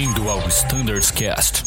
Bem-vindo ao Standards Cast.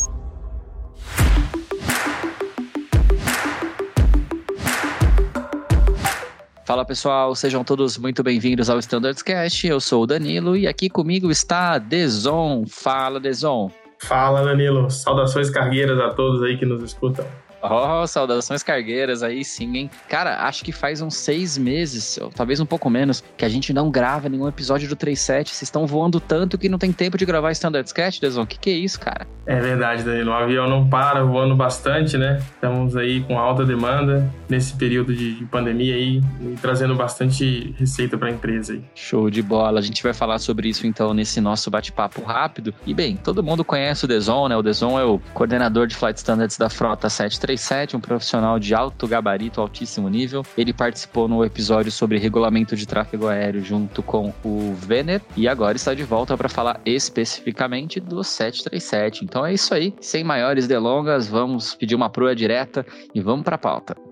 Fala pessoal, sejam todos muito bem-vindos ao Standards Cast. Eu sou o Danilo e aqui comigo está Deson. Fala, Deson. Fala, Danilo. Saudações cargueiras a todos aí que nos escutam. Oh, saudações cargueiras aí sim, hein? Cara, acho que faz uns seis meses, ou talvez um pouco menos, que a gente não grava nenhum episódio do 37. Vocês estão voando tanto que não tem tempo de gravar Standard Sketch, Deson. O que, que é isso, cara? É verdade, Danilo. O avião não para, voando bastante, né? Estamos aí com alta demanda nesse período de pandemia aí e trazendo bastante receita para a empresa aí. Show de bola. A gente vai falar sobre isso então nesse nosso bate-papo rápido. E bem, todo mundo conhece o Deson, né? O Deson é o coordenador de Flight Standards da Frota 737 um profissional de alto gabarito, altíssimo nível. Ele participou no episódio sobre regulamento de tráfego aéreo junto com o Vener e agora está de volta para falar especificamente do 737. Então é isso aí, sem maiores delongas, vamos pedir uma proa direta e vamos para a pauta.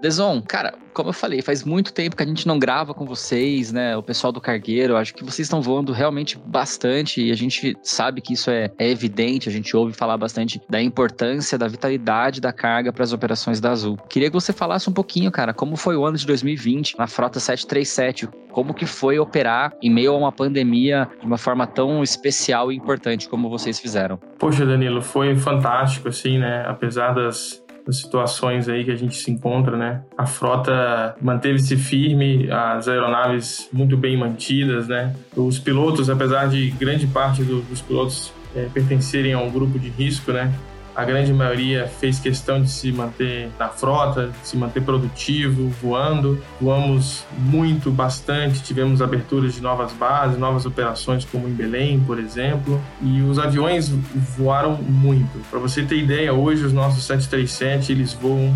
Deson, cara, como eu falei, faz muito tempo que a gente não grava com vocês, né? O pessoal do cargueiro, acho que vocês estão voando realmente bastante e a gente sabe que isso é, é evidente, a gente ouve falar bastante da importância, da vitalidade da carga para as operações da Azul. Queria que você falasse um pouquinho, cara, como foi o ano de 2020 na frota 737, como que foi operar em meio a uma pandemia de uma forma tão especial e importante como vocês fizeram? Poxa, Danilo, foi fantástico, assim, né? Apesar das situações aí que a gente se encontra, né? A frota manteve-se firme, as aeronaves muito bem mantidas, né? Os pilotos, apesar de grande parte do, dos pilotos é, pertencerem a um grupo de risco, né? A grande maioria fez questão de se manter na frota, de se manter produtivo, voando. Voamos muito, bastante, tivemos aberturas de novas bases, novas operações, como em Belém, por exemplo. E os aviões voaram muito. Para você ter ideia, hoje os nossos 737 eles voam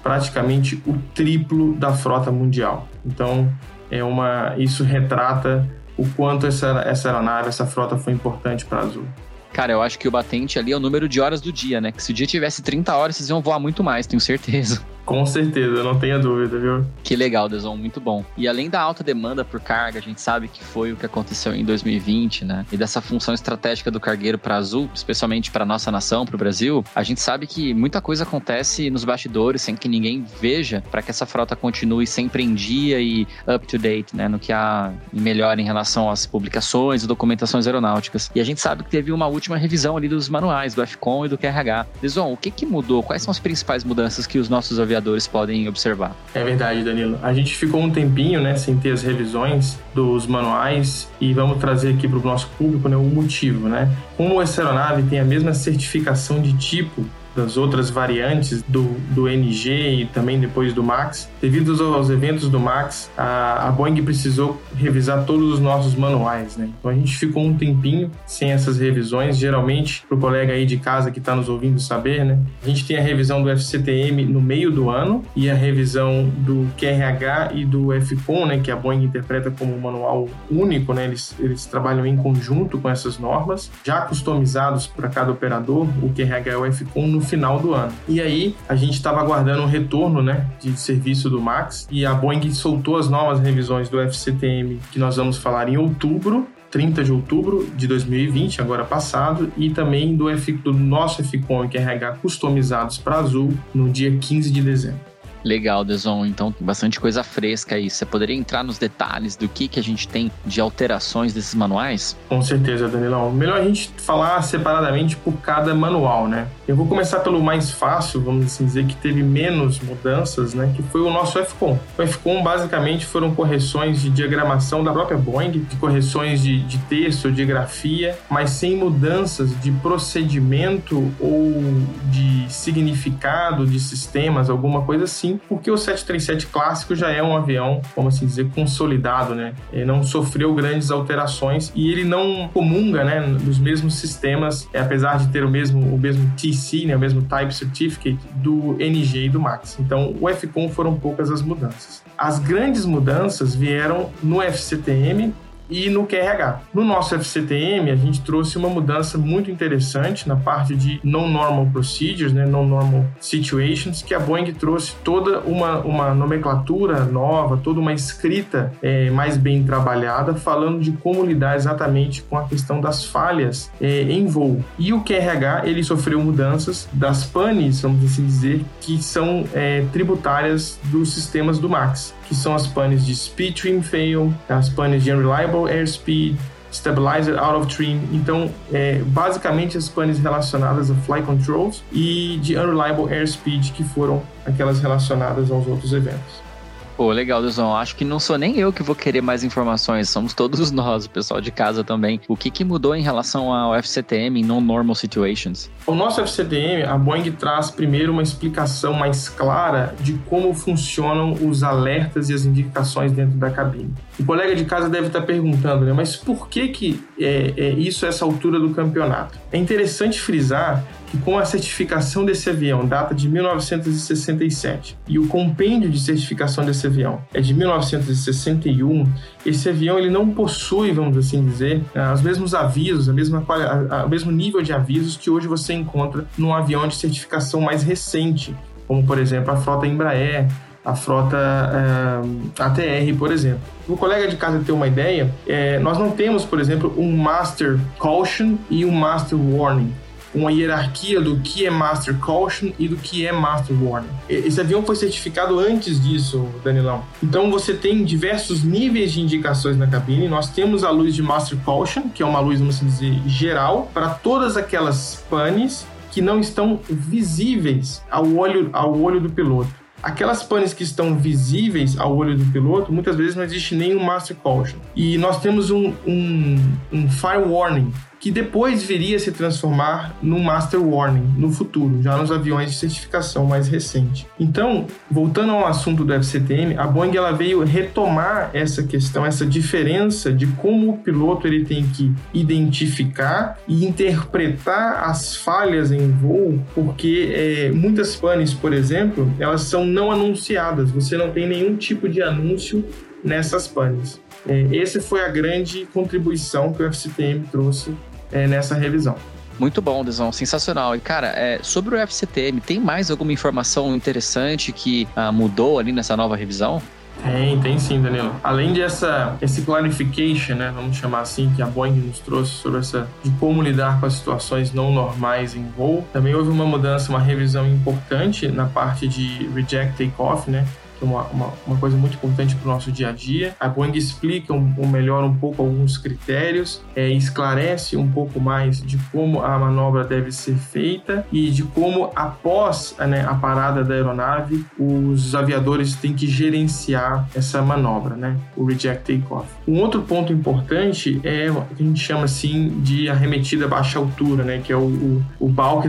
praticamente o triplo da frota mundial. Então, é uma, isso retrata o quanto essa, essa aeronave, essa frota foi importante para a Azul. Cara, eu acho que o batente ali é o número de horas do dia, né? Que se o dia tivesse 30 horas, vocês iam voar muito mais, tenho certeza. Com certeza, não tenha dúvida, viu? Que legal, Deson, muito bom. E além da alta demanda por carga, a gente sabe que foi o que aconteceu em 2020, né? E dessa função estratégica do cargueiro para Azul, especialmente para nossa nação, para o Brasil, a gente sabe que muita coisa acontece nos bastidores sem que ninguém veja, para que essa frota continue sempre em dia e up to date, né? No que há melhor em relação às publicações e documentações aeronáuticas. E a gente sabe que teve uma última revisão ali dos manuais do FCOM e do QRH. Deson, o que que mudou? Quais são as principais mudanças que os nossos aviadores aviadores podem observar. É verdade, Danilo. A gente ficou um tempinho, né, sem ter as revisões dos manuais e vamos trazer aqui para o nosso público, né, o motivo, né? Como essa aeronave tem a mesma certificação de tipo das outras variantes do, do NG e também depois do MAX. Devido aos eventos do MAX, a, a Boeing precisou revisar todos os nossos manuais, né? Então a gente ficou um tempinho sem essas revisões. Geralmente, para o colega aí de casa que está nos ouvindo saber, né? A gente tem a revisão do FCTM no meio do ano e a revisão do QRH e do FCOM, né? Que a Boeing interpreta como um manual único, né? Eles, eles trabalham em conjunto com essas normas, já customizados para cada operador, o QRH e o FCOM no final do ano. E aí a gente estava aguardando um retorno, né, de serviço do Max e a Boeing soltou as novas revisões do FCTM que nós vamos falar em outubro 30 de outubro de 2020, agora passado, e também do, F, do nosso FCOM e RH customizados para Azul no dia 15 de dezembro. Legal, Deson. Então, bastante coisa fresca aí. Você poderia entrar nos detalhes do que, que a gente tem de alterações desses manuais? Com certeza, Danilão. Melhor a gente falar separadamente por cada manual, né? Eu vou começar pelo mais fácil, vamos assim dizer, que teve menos mudanças, né? Que foi o nosso FCOM. O FCOM, basicamente, foram correções de diagramação da própria Boeing, de correções de, de texto, de grafia, mas sem mudanças de procedimento ou de significado de sistemas, alguma coisa assim porque o 737 clássico já é um avião, como assim dizer, consolidado, né? Ele não sofreu grandes alterações e ele não comunga, né, dos mesmos sistemas, é, apesar de ter o mesmo, o mesmo TC, né, o mesmo Type Certificate do NG e do MAX. Então, o FCOM foram poucas as mudanças. As grandes mudanças vieram no FCTM e no QRH. No nosso FCTM, a gente trouxe uma mudança muito interessante na parte de non-normal procedures, né, non-normal situations, que a Boeing trouxe toda uma, uma nomenclatura nova, toda uma escrita é, mais bem trabalhada, falando de como lidar exatamente com a questão das falhas é, em voo. E o QRH, ele sofreu mudanças das panes, vamos assim dizer, que são é, tributárias dos sistemas do MAX, que são as panes de Speed Trim Fail, as panes de Unreliable Airspeed, Stabilizer Out of Trim. Então, é, basicamente as panes relacionadas a Fly Controls e de Unreliable Airspeed, que foram aquelas relacionadas aos outros eventos. Pô, legal, Duzão. Acho que não sou nem eu que vou querer mais informações, somos todos nós, o pessoal de casa também. O que, que mudou em relação ao FCTM em non-normal situations? O nosso FCTM, a Boeing traz primeiro uma explicação mais clara de como funcionam os alertas e as indicações dentro da cabine. O colega de casa deve estar perguntando, né, mas por que, que é, é isso essa altura do campeonato? É interessante frisar que com a certificação desse avião data de 1967 e o compêndio de certificação desse avião é de 1961, esse avião ele não possui, vamos assim dizer, eh, os mesmos avisos, a mesma a, a, o mesmo nível de avisos que hoje você encontra num avião de certificação mais recente, como por exemplo a frota Embraer, a frota eh, ATR, por exemplo. O colega de casa ter uma ideia, é, nós não temos, por exemplo, um Master Caution e um Master Warning uma hierarquia do que é Master Caution e do que é Master Warning. Esse avião foi certificado antes disso, Danilão. Então você tem diversos níveis de indicações na cabine. Nós temos a luz de Master Caution, que é uma luz, vamos dizer, geral, para todas aquelas panes que não estão visíveis ao olho, ao olho do piloto. Aquelas panes que estão visíveis ao olho do piloto, muitas vezes não existe nenhum Master Caution. E nós temos um, um, um Fire Warning, que depois viria a se transformar no Master Warning no futuro, já nos aviões de certificação mais recente. Então, voltando ao assunto do FCTM, a Boeing ela veio retomar essa questão, essa diferença de como o piloto ele tem que identificar e interpretar as falhas em voo, porque é, muitas panes, por exemplo, elas são não anunciadas. Você não tem nenhum tipo de anúncio nessas panes. É, essa foi a grande contribuição que o FCTM trouxe é, nessa revisão. Muito bom, Desão, sensacional. E cara, é, sobre o FCTM, tem mais alguma informação interessante que ah, mudou ali nessa nova revisão? Tem, tem sim, Danilo. Além dessa esse clarification, né, vamos chamar assim, que a Boeing nos trouxe sobre essa de como lidar com as situações não normais em voo, também houve uma mudança, uma revisão importante na parte de reject takeoff, né, uma, uma, uma coisa muito importante para o nosso dia a dia. A Boeing explica um, um melhor um pouco alguns critérios, é, esclarece um pouco mais de como a manobra deve ser feita e de como, após né, a parada da aeronave, os aviadores têm que gerenciar essa manobra, né, o reject takeoff. Um outro ponto importante é o que a gente chama assim de arremetida a baixa altura, né, que é o, o, o bulk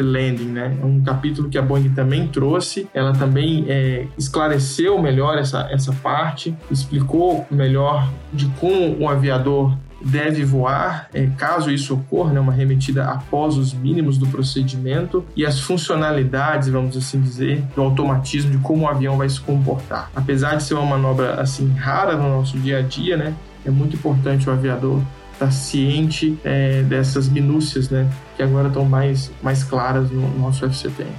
landing, né, é um capítulo que a Boeing também trouxe. Ela também é, esclareceu melhor essa, essa parte, explicou melhor de como um aviador deve voar, é, caso isso ocorra, né, uma remetida após os mínimos do procedimento e as funcionalidades, vamos assim dizer, do automatismo de como o avião vai se comportar. Apesar de ser uma manobra assim rara no nosso dia a dia, né, é muito importante o aviador estar ciente é, dessas minúcias, né, que agora estão mais, mais claras no nosso FCTM.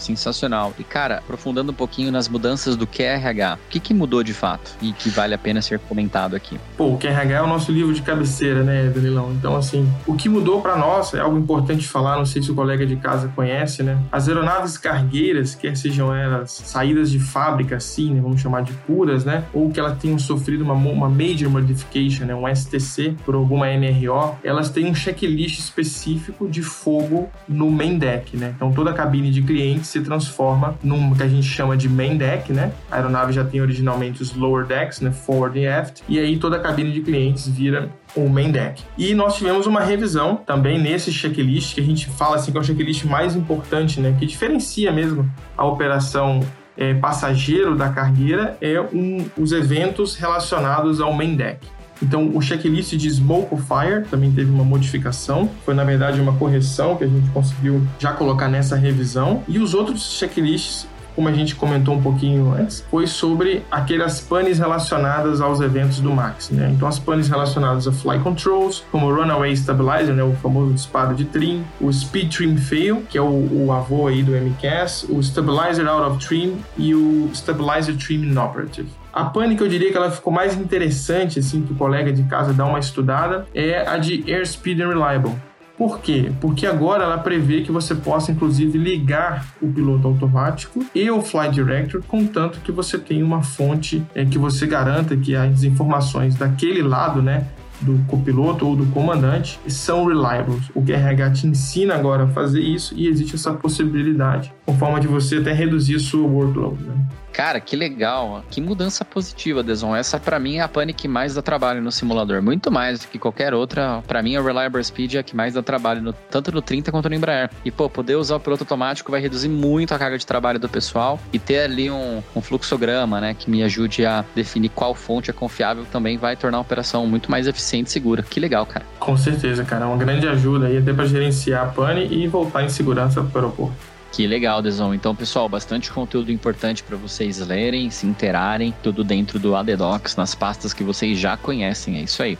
Sensacional. E, cara, aprofundando um pouquinho nas mudanças do QRH, o que, que mudou de fato e que vale a pena ser comentado aqui? Pô, o QRH é o nosso livro de cabeceira, né, Danilão? Então, assim, o que mudou para nós é algo importante falar, não sei se o colega de casa conhece, né? As aeronaves cargueiras, quer sejam elas saídas de fábrica, assim, né, vamos chamar de puras, né? Ou que elas tenham sofrido uma, uma major modification, né, um STC, por alguma MRO, elas têm um checklist específico de fogo no main deck, né? Então, toda a cabine de clientes se transforma num que a gente chama de main deck, né? A aeronave já tem originalmente os lower decks, né? Forward e aft, e aí toda a cabine de clientes vira o main deck. E nós tivemos uma revisão também nesse checklist, que a gente fala assim que é o checklist mais importante, né? Que diferencia mesmo a operação é, passageiro da cargueira é um, os eventos relacionados ao main deck. Então, o checklist de Smoke Fire também teve uma modificação. Foi, na verdade, uma correção que a gente conseguiu já colocar nessa revisão. E os outros checklists como a gente comentou um pouquinho antes, foi sobre aquelas panes relacionadas aos eventos do Max, né? Então as panes relacionadas a fly controls, como o Runaway Stabilizer, né? O famoso disparo de trim, o Speed Trim Fail, que é o, o avô aí do MCAS, o Stabilizer Out of Trim e o Stabilizer Trim Inoperative. A pane que eu diria que ela ficou mais interessante, assim, para o colega de casa dar uma estudada, é a de Airspeed and Reliable. Por quê? Porque agora ela prevê que você possa, inclusive, ligar o piloto automático e o Flight Director, contanto que você tenha uma fonte é, que você garanta que as informações daquele lado, né, do copiloto ou do comandante são reliables. O QRH te ensina agora a fazer isso e existe essa possibilidade, com forma de você até reduzir sua workload. Né? Cara, que legal. Que mudança positiva, Deson. Essa para mim é a pane que mais dá trabalho no simulador. Muito mais do que qualquer outra. Para mim, a Reliable Speed é a que mais dá trabalho, no, tanto no 30 quanto no Embraer. E, pô, poder usar o piloto automático vai reduzir muito a carga de trabalho do pessoal e ter ali um, um fluxograma, né, que me ajude a definir qual fonte é confiável também vai tornar a operação muito mais eficiente e segura. Que legal, cara. Com certeza, cara. É uma grande ajuda aí até para gerenciar a pane e voltar em segurança para o aeroporto. Que legal, Deson. Então, pessoal, bastante conteúdo importante para vocês lerem, se interarem, tudo dentro do ADDocs, nas pastas que vocês já conhecem. É isso aí.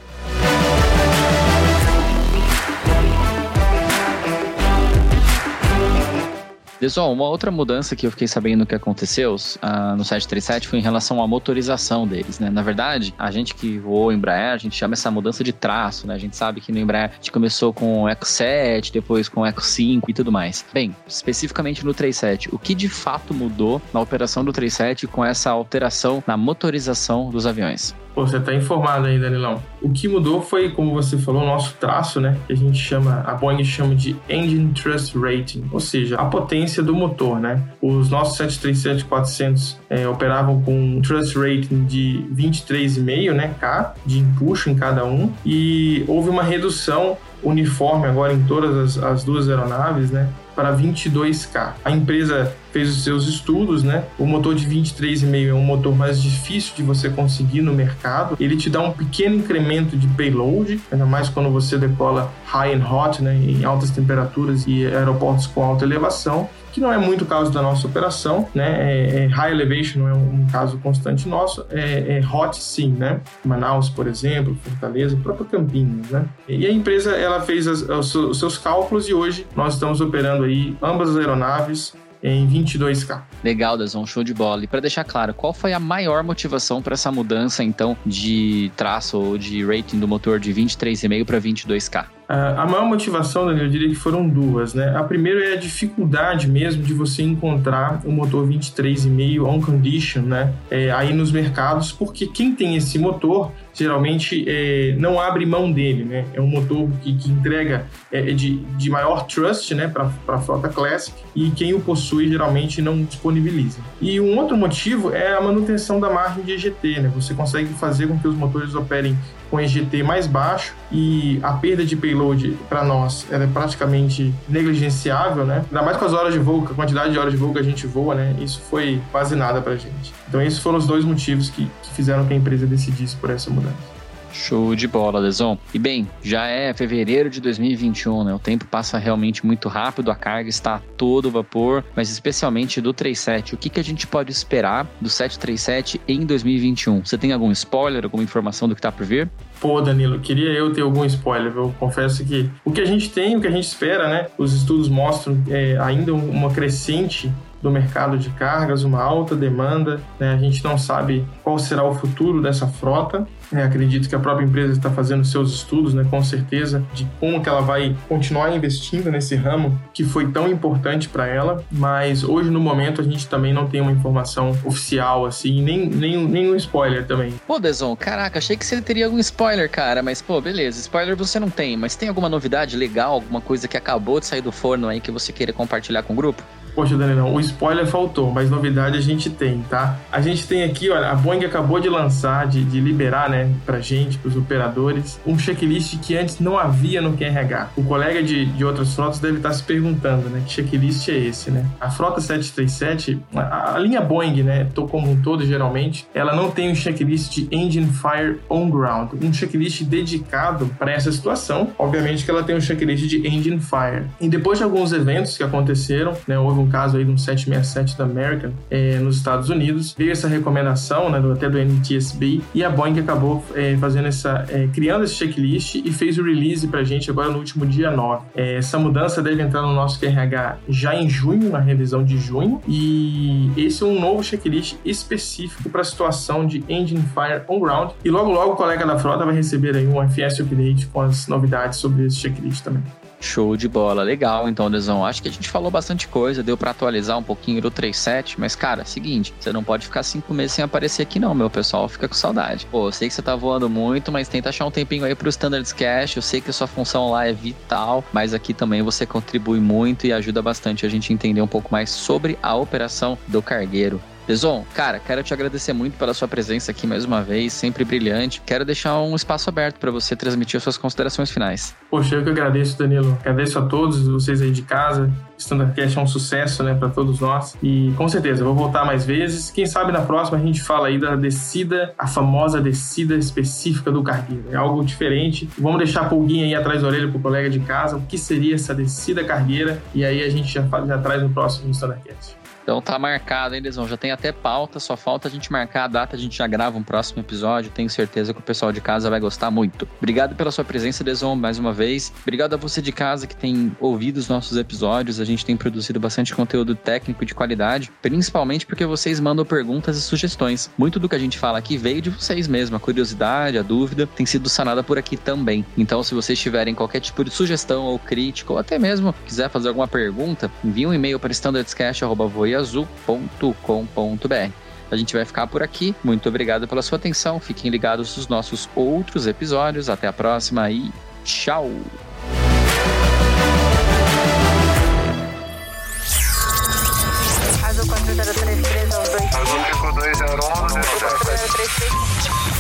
Pessoal, uma outra mudança que eu fiquei sabendo que aconteceu uh, no 737 foi em relação à motorização deles, né? Na verdade, a gente que voou Embraer, a gente chama essa mudança de traço, né? A gente sabe que no Embraer a gente começou com o Eco 7, depois com o Eco 5 e tudo mais. Bem, especificamente no 37, o que de fato mudou na operação do 37 com essa alteração na motorização dos aviões? Pô, você tá informado aí, Danilão. O que mudou foi, como você falou, o nosso traço, né? Que a gente chama, a Boeing chama de Engine Thrust Rating, ou seja, a potência do motor, né? Os nossos 737-400 é, operavam com um Thrust Rating de 23,5, né? K, de empuxo em cada um. E houve uma redução uniforme agora em todas as, as duas aeronaves, né? Para 22K. A empresa fez os seus estudos, né? O motor de 23,5 é um motor mais difícil de você conseguir no mercado. Ele te dá um pequeno incremento de payload, ainda mais quando você decola high and hot, né? Em altas temperaturas e aeroportos com alta elevação que não é muito o caso da nossa operação, né? É, é, high elevation é um, um, caso constante nosso, é, é, hot sim, né? Manaus, por exemplo, Fortaleza, próprio Campinas, né? E a empresa ela fez as, os seus cálculos e hoje nós estamos operando aí ambas as aeronaves em 22K. Legal, Dazon, show de bola. E para deixar claro, qual foi a maior motivação para essa mudança, então, de traço ou de rating do motor de 23,5 para 22K? A maior motivação, Daniel, eu diria que foram duas, né? A primeira é a dificuldade mesmo de você encontrar o motor 23,5 on condition, né? É, aí nos mercados, porque quem tem esse motor geralmente é, não abre mão dele, né? É um motor que, que entrega é, é de, de maior trust, né, para a frota Classic e quem o possui geralmente não disponibiliza. E um outro motivo é a manutenção da margem de EGT, né? Você consegue fazer com que os motores operem com EGT mais baixo e a perda de payload para nós é praticamente negligenciável, né? Ainda mais com as horas de voo, a quantidade de horas de voo que a gente voa, né? Isso foi quase nada para a gente. Então esses foram os dois motivos que, que fizeram que a empresa decidisse por essa mudança. Show de bola, Leson. E bem, já é fevereiro de 2021, né? O tempo passa realmente muito rápido, a carga está a todo vapor, mas especialmente do 37. O que, que a gente pode esperar do 737 em 2021? Você tem algum spoiler, alguma informação do que está por vir? Pô, Danilo, queria eu ter algum spoiler. Eu confesso que o que a gente tem, o que a gente espera, né? Os estudos mostram é, ainda uma crescente do mercado de cargas, uma alta demanda. Né? A gente não sabe qual será o futuro dessa frota. É, acredito que a própria empresa está fazendo seus estudos, né, com certeza, de como que ela vai continuar investindo nesse ramo que foi tão importante para ela. Mas hoje, no momento, a gente também não tem uma informação oficial, assim, nem, nem, nem um spoiler também. Pô, Deson, caraca, achei que você teria algum spoiler, cara. Mas, pô, beleza, spoiler você não tem. Mas tem alguma novidade legal, alguma coisa que acabou de sair do forno aí que você queira compartilhar com o grupo? Poxa, Daniel, o spoiler faltou, mas novidade a gente tem, tá? A gente tem aqui, olha, a Boeing acabou de lançar, de, de liberar, né? pra gente, pros operadores, um checklist que antes não havia no QRH. O colega de, de outras frotas deve estar se perguntando, né, que checklist é esse, né? A frota 737, a, a linha Boeing, né, como um todo, geralmente, ela não tem um checklist de Engine Fire On Ground, um checklist dedicado para essa situação. Obviamente que ela tem um checklist de Engine Fire. E depois de alguns eventos que aconteceram, né, houve um caso aí de um 767 da American é, nos Estados Unidos, veio essa recomendação, né, do, até do NTSB, e a Boeing acabou é, fazendo essa, é, criando esse checklist e fez o release para a gente agora no último dia 9. É, essa mudança deve entrar no nosso QRH já em junho, na revisão de junho, e esse é um novo checklist específico para a situação de Engine Fire On Ground, e logo logo o colega da frota vai receber aí um FS Update com as novidades sobre esse checklist também. Show de bola, legal. Então, Desão, acho que a gente falou bastante coisa, deu para atualizar um pouquinho do 37, mas, cara, seguinte, você não pode ficar cinco meses sem aparecer aqui, não, meu pessoal fica com saudade. Pô, eu sei que você tá voando muito, mas tenta achar um tempinho aí pro Standards Cash. Eu sei que a sua função lá é vital, mas aqui também você contribui muito e ajuda bastante a gente entender um pouco mais sobre a operação do cargueiro. Deson, cara, quero te agradecer muito pela sua presença aqui mais uma vez, sempre brilhante. Quero deixar um espaço aberto para você transmitir as suas considerações finais. Poxa, eu que agradeço, Danilo. Agradeço a todos vocês aí de casa. Standardcast é um sucesso, né, para todos nós. E com certeza, vou voltar mais vezes. Quem sabe na próxima a gente fala aí da descida, a famosa descida específica do cargueiro. É algo diferente. Vamos deixar a pulguinha aí atrás da orelha pro colega de casa. O que seria essa descida cargueira? E aí a gente já, já traz no próximo Standardcast. Então tá marcado, hein, Lesão? Já tem até pauta, só falta a gente marcar a data, a gente já grava um próximo episódio. Tenho certeza que o pessoal de casa vai gostar muito. Obrigado pela sua presença, Lesão, mais uma vez. Obrigado a você de casa que tem ouvido os nossos episódios. A gente tem produzido bastante conteúdo técnico de qualidade, principalmente porque vocês mandam perguntas e sugestões. Muito do que a gente fala aqui veio de vocês mesmo. A curiosidade, a dúvida tem sido sanada por aqui também. Então, se vocês tiverem qualquer tipo de sugestão ou crítica, ou até mesmo quiser fazer alguma pergunta, envie um e-mail para standardscast.voia azul.com.br. A gente vai ficar por aqui. Muito obrigado pela sua atenção. Fiquem ligados nos nossos outros episódios. Até a próxima e tchau!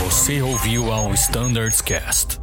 Você ouviu ao Standards Cast.